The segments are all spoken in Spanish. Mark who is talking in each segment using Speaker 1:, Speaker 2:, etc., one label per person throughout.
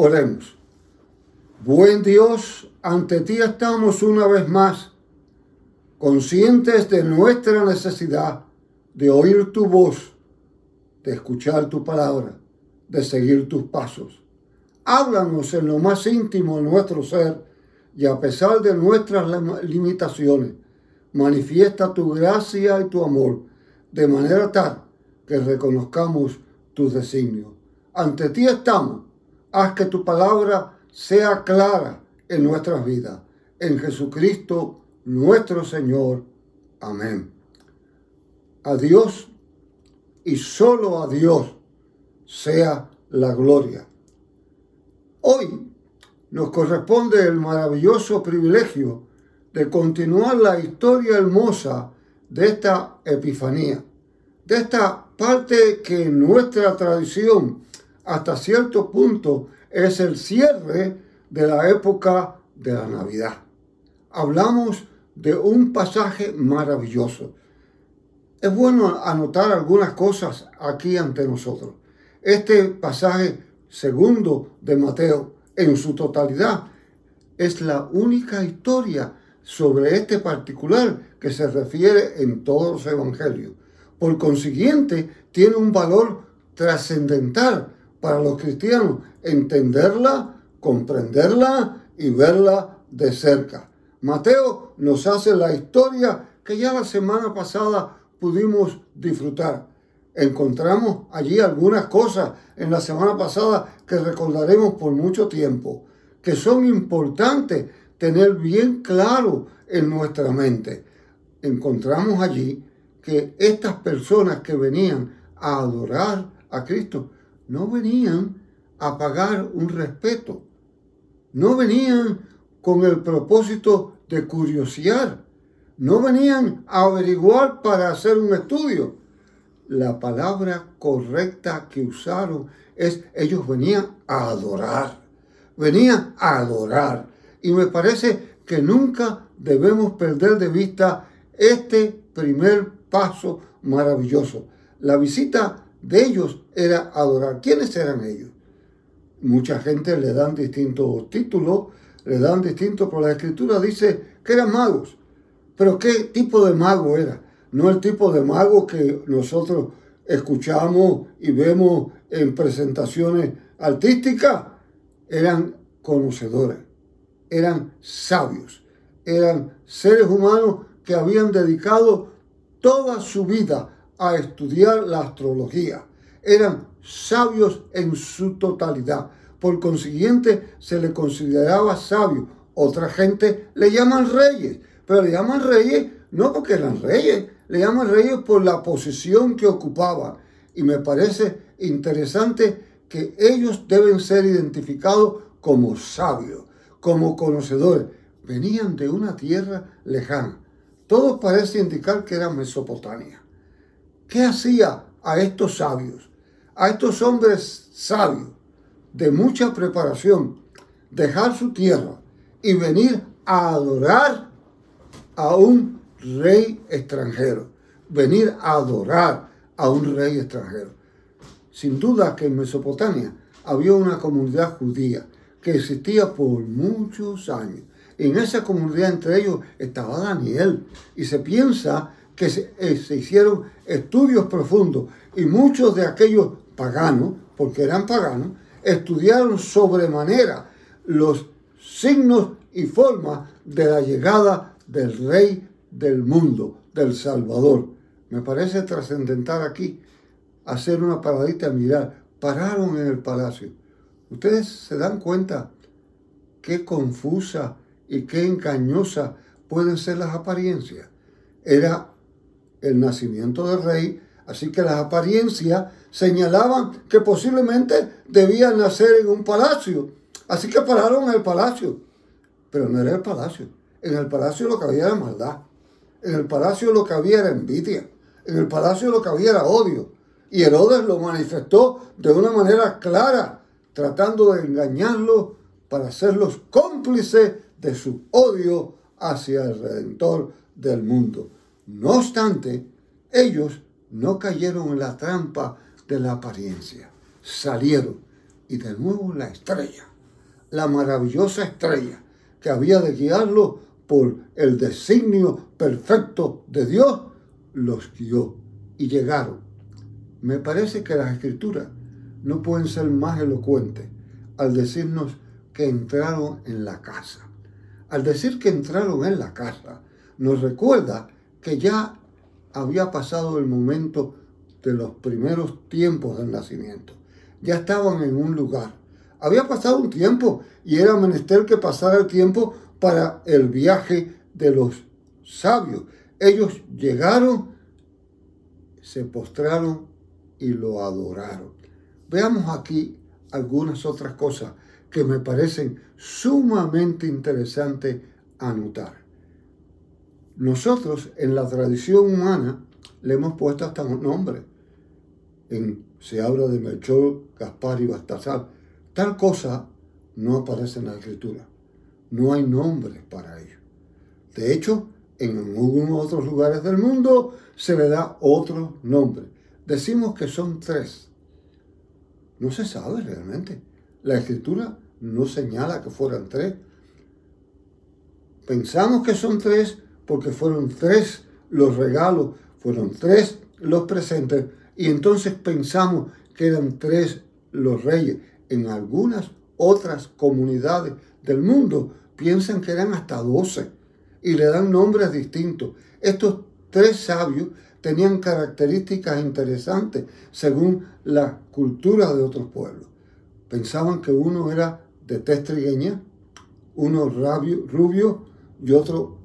Speaker 1: Oremos. Buen Dios, ante ti estamos una vez más, conscientes de nuestra necesidad de oír tu voz, de escuchar tu palabra, de seguir tus pasos. Háblanos en lo más íntimo de nuestro ser y a pesar de nuestras limitaciones, manifiesta tu gracia y tu amor de manera tal que reconozcamos tus designios. Ante ti estamos haz que tu palabra sea clara en nuestras vidas. En Jesucristo nuestro Señor. Amén. A Dios y solo a Dios sea la gloria. Hoy nos corresponde el maravilloso privilegio de continuar la historia hermosa de esta Epifanía, de esta parte que en nuestra tradición hasta cierto punto es el cierre de la época de la Navidad. Hablamos de un pasaje maravilloso. Es bueno anotar algunas cosas aquí ante nosotros. Este pasaje segundo de Mateo en su totalidad es la única historia sobre este particular que se refiere en todos los evangelios. Por consiguiente, tiene un valor trascendental para los cristianos entenderla, comprenderla y verla de cerca. Mateo nos hace la historia que ya la semana pasada pudimos disfrutar. Encontramos allí algunas cosas en la semana pasada que recordaremos por mucho tiempo, que son importantes tener bien claro en nuestra mente. Encontramos allí que estas personas que venían a adorar a Cristo no venían a pagar un respeto, no venían con el propósito de curiosear, no venían a averiguar para hacer un estudio. La palabra correcta que usaron es ellos venían a adorar, venían a adorar. Y me parece que nunca debemos perder de vista este primer paso maravilloso. La visita de ellos era adorar. ¿Quiénes eran ellos? Mucha gente le dan distintos títulos, le dan distintos, pero la escritura dice que eran magos. Pero ¿qué tipo de mago era? No el tipo de mago que nosotros escuchamos y vemos en presentaciones artísticas. Eran conocedores, eran sabios, eran seres humanos que habían dedicado toda su vida a estudiar la astrología. Eran sabios en su totalidad. Por consiguiente, se le consideraba sabio. Otra gente le llaman reyes, pero le llaman reyes no porque eran reyes, le llaman reyes por la posición que ocupaban. Y me parece interesante que ellos deben ser identificados como sabios, como conocedores. Venían de una tierra lejana. Todo parece indicar que era Mesopotamia. ¿Qué hacía a estos sabios, a estos hombres sabios de mucha preparación, dejar su tierra y venir a adorar a un rey extranjero? Venir a adorar a un rey extranjero. Sin duda que en Mesopotamia había una comunidad judía que existía por muchos años. En esa comunidad entre ellos estaba Daniel y se piensa que eh, se, hicieron estudios profundos y muchos de aquellos paganos, porque eran paganos, estudiaron sobremanera los signos y formas de la llegada del rey del mundo, del Salvador. Me parece trascendental aquí hacer una paradita mirar. Pararon en el palacio. Ustedes se dan cuenta qué confusa y qué engañosa pueden ser las apariencias. Era el nacimiento del rey, así que las apariencias señalaban que posiblemente debía nacer en un palacio. Así que pararon en el palacio. Pero no era el palacio. En el palacio lo que había era maldad. En el palacio lo que había era envidia. En el palacio lo que había era odio. Y Herodes lo manifestó de una manera clara, tratando de engañarlos para hacerlos cómplices de su odio hacia el Redentor del mundo. No obstante, ellos no cayeron en la trampa de la apariencia. Salieron, Y de nuevo la estrella, la maravillosa estrella que había de guiarlo por el designio perfecto de Dios, los guió y llegaron. Me parece que las escrituras no pueden ser más elocuentes al decirnos que entraron en la casa. Al decir que entraron en la casa, nos recuerda que ya había pasado el momento de los primeros tiempos del nacimiento. Ya estaban en un lugar. Había pasado un tiempo y era menester que pasara el tiempo para el viaje de los sabios. Ellos llegaron, se postraron y lo adoraron. Veamos aquí algunas otras cosas que me parecen sumamente interesantes anotar. Nosotros en la tradición humana le hemos puesto hasta un nombre. En, se habla de Melchor, Gaspar y Baltasar. Tal cosa no aparece en la escritura. No hay nombre para ellos. De hecho, en algunos otros lugares del mundo se le da otro nombre. Decimos que son tres. No se sabe realmente. La escritura no señala que fueran tres. Pensamos que son tres porque fueron tres los regalos, fueron tres los presentes, y entonces pensamos que eran tres los reyes. En algunas otras comunidades del mundo piensan que eran hasta doce y le dan nombres distintos. Estos tres sabios tenían características interesantes según la cultura de otros pueblos. Pensaban que uno era de tez trigueña, uno rubio y otro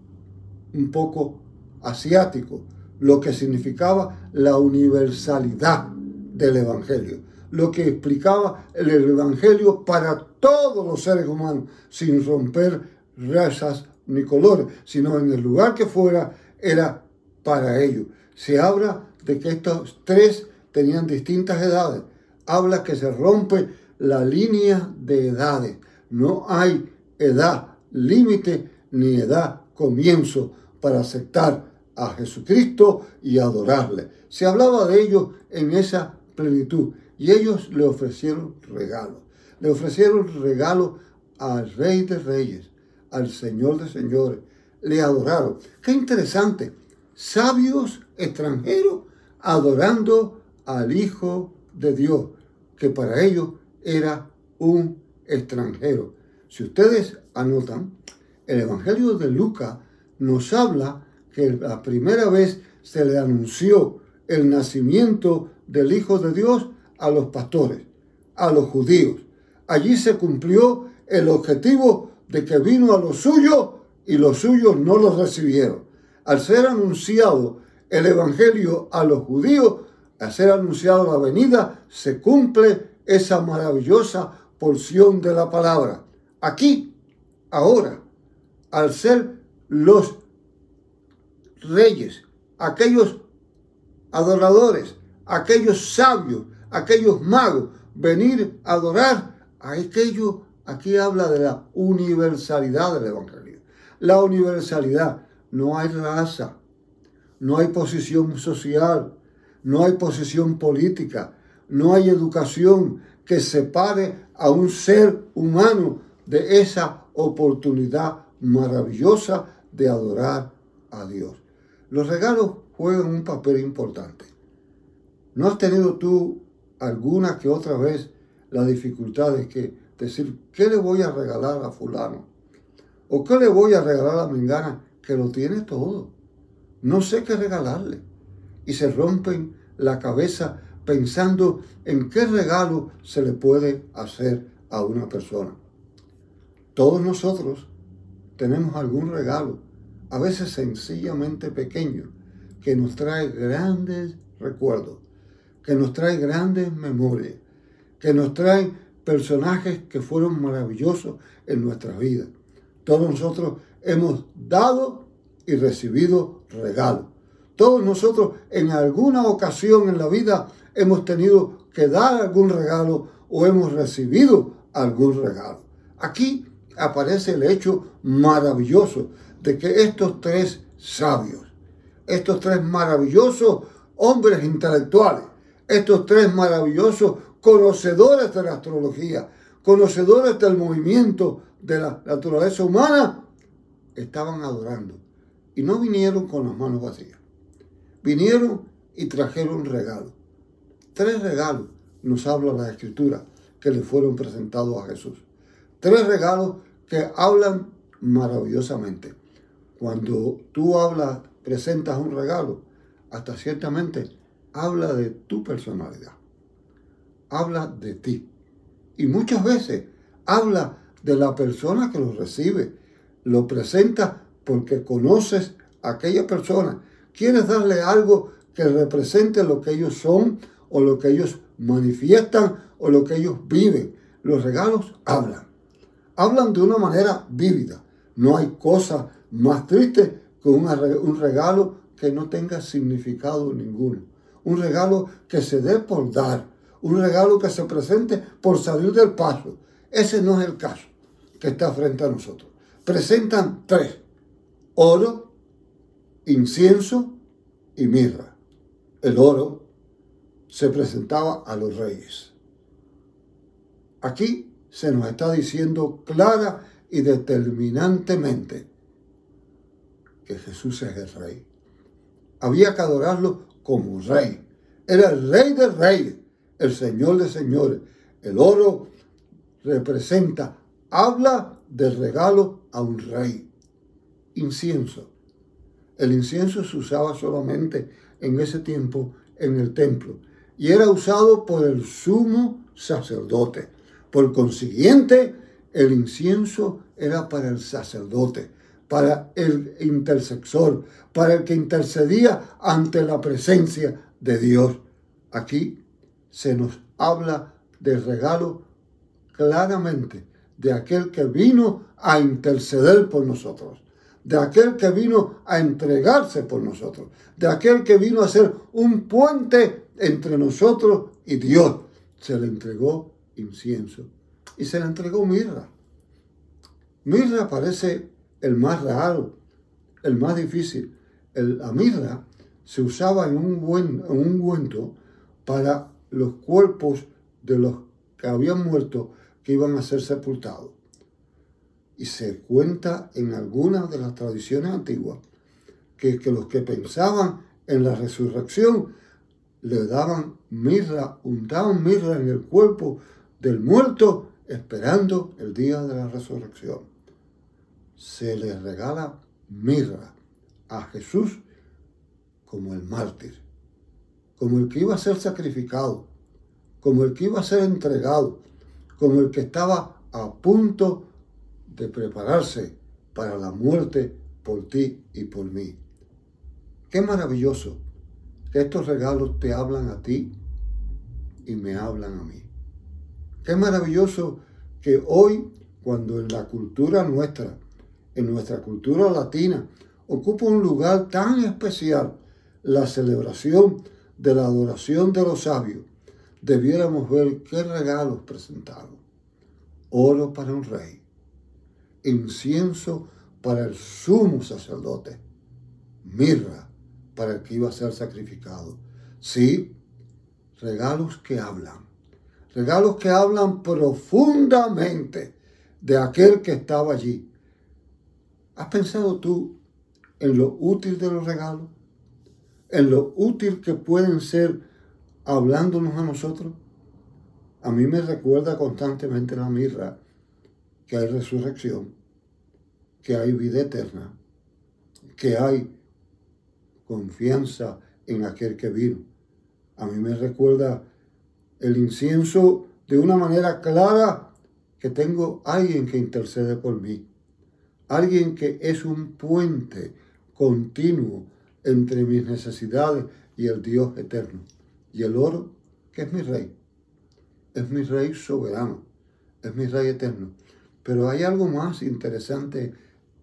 Speaker 1: un poco asiático, lo que significaba la universalidad del Evangelio, lo que explicaba el Evangelio para todos los seres humanos, sin romper razas ni colores, sino en el lugar que fuera era para ellos. Se habla de que estos tres tenían distintas edades, habla que se rompe la línea de edades, no hay edad límite ni edad comienzo para aceptar a Jesucristo y adorarle. Se hablaba de ellos en esa plenitud y ellos le ofrecieron regalos. Le ofrecieron regalos al Rey de Reyes, al Señor de Señores. Le adoraron. Qué interesante. Sabios extranjeros adorando al Hijo de Dios, que para ellos era un extranjero. Si ustedes anotan, el Evangelio de Lucas nos habla que la primera vez se le anunció el nacimiento del Hijo de Dios a los pastores, a los judíos. Allí se cumplió el objetivo de que vino a los suyos y los suyos no los recibieron. Al ser anunciado el Evangelio a los judíos, al ser anunciado la venida, se cumple esa maravillosa porción de la palabra. Aquí, ahora, al ser los reyes, aquellos adoradores, aquellos sabios, aquellos magos, venir a adorar a aquello, aquí habla de la universalidad del Evangelio. La universalidad, no hay raza, no hay posición social, no hay posición política, no hay educación que separe a un ser humano de esa oportunidad maravillosa de adorar a Dios. Los regalos juegan un papel importante. ¿No has tenido tú alguna que otra vez la dificultad de que decir, ¿qué le voy a regalar a fulano? ¿O qué le voy a regalar a Mengana que lo tiene todo? No sé qué regalarle. Y se rompen la cabeza pensando en qué regalo se le puede hacer a una persona. Todos nosotros tenemos algún regalo a veces sencillamente pequeño, que nos trae grandes recuerdos, que nos trae grandes memorias, que nos trae personajes que fueron maravillosos en nuestras vidas. Todos nosotros hemos dado y recibido regalos. Todos nosotros en alguna ocasión en la vida hemos tenido que dar algún regalo o hemos recibido algún regalo. Aquí aparece el hecho maravilloso de que estos tres sabios, estos tres maravillosos hombres intelectuales, estos tres maravillosos conocedores de la astrología, conocedores del movimiento de la naturaleza humana, estaban adorando. Y no vinieron con las manos vacías. Vinieron y trajeron regalos. Tres regalos nos habla la escritura que le fueron presentados a Jesús. Tres regalos que hablan maravillosamente. Cuando tú hablas, presentas un regalo, hasta ciertamente habla de tu personalidad. Habla de ti. Y muchas veces habla de la persona que lo recibe. Lo presenta porque conoces a aquella persona. Quieres darle algo que represente lo que ellos son o lo que ellos manifiestan o lo que ellos viven. Los regalos hablan. Hablan de una manera vívida. No hay cosa más triste que un regalo que no tenga significado ninguno. Un regalo que se dé por dar. Un regalo que se presente por salir del paso. Ese no es el caso que está frente a nosotros. Presentan tres. Oro, incienso y mirra. El oro se presentaba a los reyes. Aquí se nos está diciendo clara y determinantemente que Jesús es el rey. Había que adorarlo como rey. Era el rey de reyes, el señor de señores. El oro representa, habla del regalo a un rey. Incienso. El incienso se usaba solamente en ese tiempo en el templo y era usado por el sumo sacerdote. Por consiguiente, el incienso era para el sacerdote, para el intercesor, para el que intercedía ante la presencia de Dios. Aquí se nos habla del regalo claramente de aquel que vino a interceder por nosotros, de aquel que vino a entregarse por nosotros, de aquel que vino a ser un puente entre nosotros y Dios. Se le entregó incienso y se le entregó mirra. Mirra parece el más raro, el más difícil. la mirra se usaba en un, buen, en ungüento para los cuerpos de los que habían muerto que iban a ser sepultados. Y se cuenta en algunas de las tradiciones antiguas que, que los que pensaban en la resurrección le daban mirra, untaban mirra en el cuerpo del muerto esperando el día de la resurrección. Se le regala mirra a Jesús como el mártir, como el que iba a ser sacrificado, como el que iba a ser entregado, como el que estaba a punto de prepararse para la muerte por ti y por mí. Qué maravilloso que estos regalos te hablan a ti y me hablan a mí. Qué maravilloso que hoy, cuando en la cultura nuestra, en nuestra cultura latina, ocupa un lugar tan especial la celebración de la adoración de los sabios, debiéramos ver qué regalos presentaron. Oro para un rey, incienso para el sumo sacerdote, mirra para el que iba a ser sacrificado. Sí, regalos que hablan regalos que hablan profundamente de aquel que estaba allí. ¿Has pensado tú en lo útil de los regalos? ¿En lo útil que pueden ser hablándonos a nosotros? A mí me recuerda constantemente la mirra que hay resurrección, que hay vida eterna, que hay confianza en aquel que vino. A mí me recuerda el incienso de una manera clara que tengo alguien que intercede por mí, alguien que es un puente continuo entre mis necesidades y el Dios eterno. Y el oro, que es mi rey, es mi rey soberano, es mi rey eterno. Pero hay algo más interesante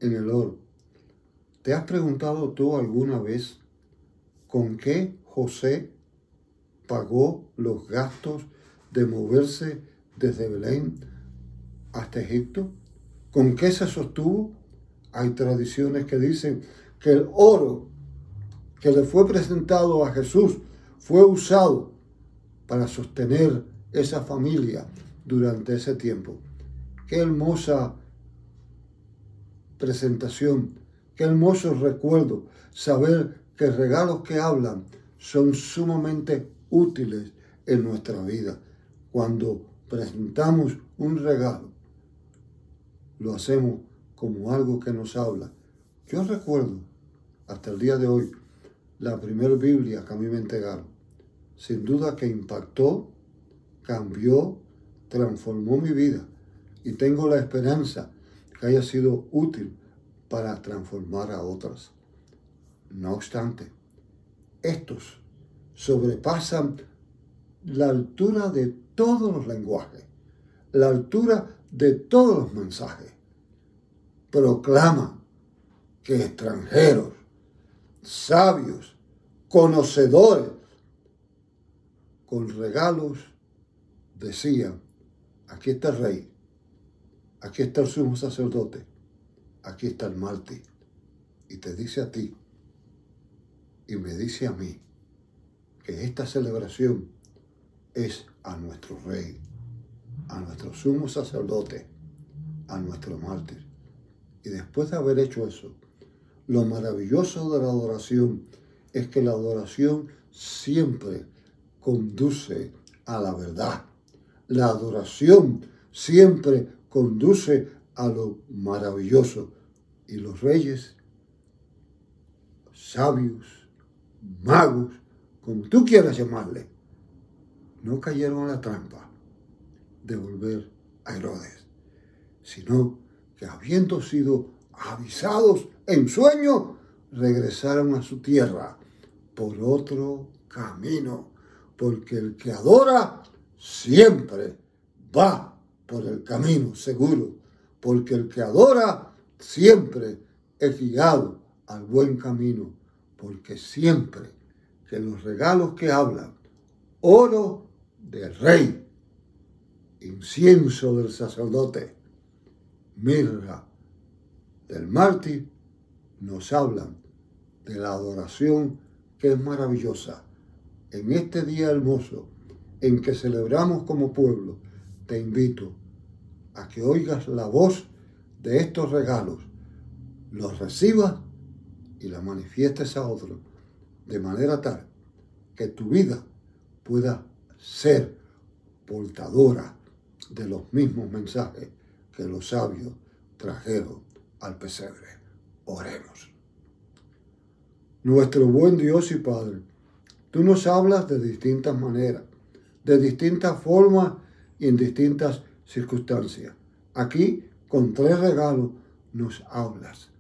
Speaker 1: en el oro. ¿Te has preguntado tú alguna vez con qué José pagó los gastos de moverse desde Belén hasta Egipto? ¿Con qué se sostuvo? Hay tradiciones que dicen que el oro que le fue presentado a Jesús fue usado para sostener esa familia durante ese tiempo. Qué hermosa presentación, qué hermoso recuerdo saber que regalos que hablan son sumamente útiles en nuestra vida. Cuando presentamos un regalo, lo hacemos como algo que nos habla. Yo recuerdo hasta el día de hoy la primera Biblia que a mí me entregaron. Sin duda que impactó, cambió, transformó mi vida y tengo la esperanza que haya sido útil para transformar a otras. No obstante, estos sobrepasan la altura de todos los lenguajes, la altura de todos los mensajes. Proclaman que extranjeros, sabios, conocedores, con regalos, decían, aquí está el rey, aquí está el sumo sacerdote, aquí está el mártir. Y te dice a ti, y me dice a mí, que esta celebración es a nuestro rey, a nuestro sumo sacerdote, a nuestro mártir. Y después de haber hecho eso, lo maravilloso de la adoración es que la adoración siempre conduce a la verdad. La adoración siempre conduce a lo maravilloso. Y los reyes, sabios, magos, como tú quieras llamarle, no cayeron en la trampa de volver a Herodes, sino que habiendo sido avisados en sueño, regresaron a su tierra por otro camino, porque el que adora siempre va por el camino seguro, porque el que adora siempre es guiado al buen camino, porque siempre que los regalos que hablan, oro del rey, incienso del sacerdote, mirra del mártir, nos hablan de la adoración que es maravillosa. En este día hermoso en que celebramos como pueblo, te invito a que oigas la voz de estos regalos, los recibas y la manifiestes a otros, de manera tal que tu vida pueda ser portadora de los mismos mensajes que los sabios trajeron al pesebre. Oremos. Nuestro buen Dios y Padre, tú nos hablas de distintas maneras, de distintas formas y en distintas circunstancias. Aquí, con tres regalos, nos hablas.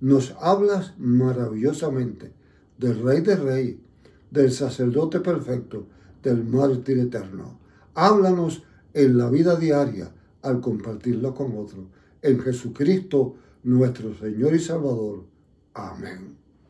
Speaker 1: Nos hablas maravillosamente del Rey de Reyes, del sacerdote perfecto, del mártir eterno. Háblanos en la vida diaria al compartirlo con otros. En Jesucristo, nuestro Señor y Salvador. Amén.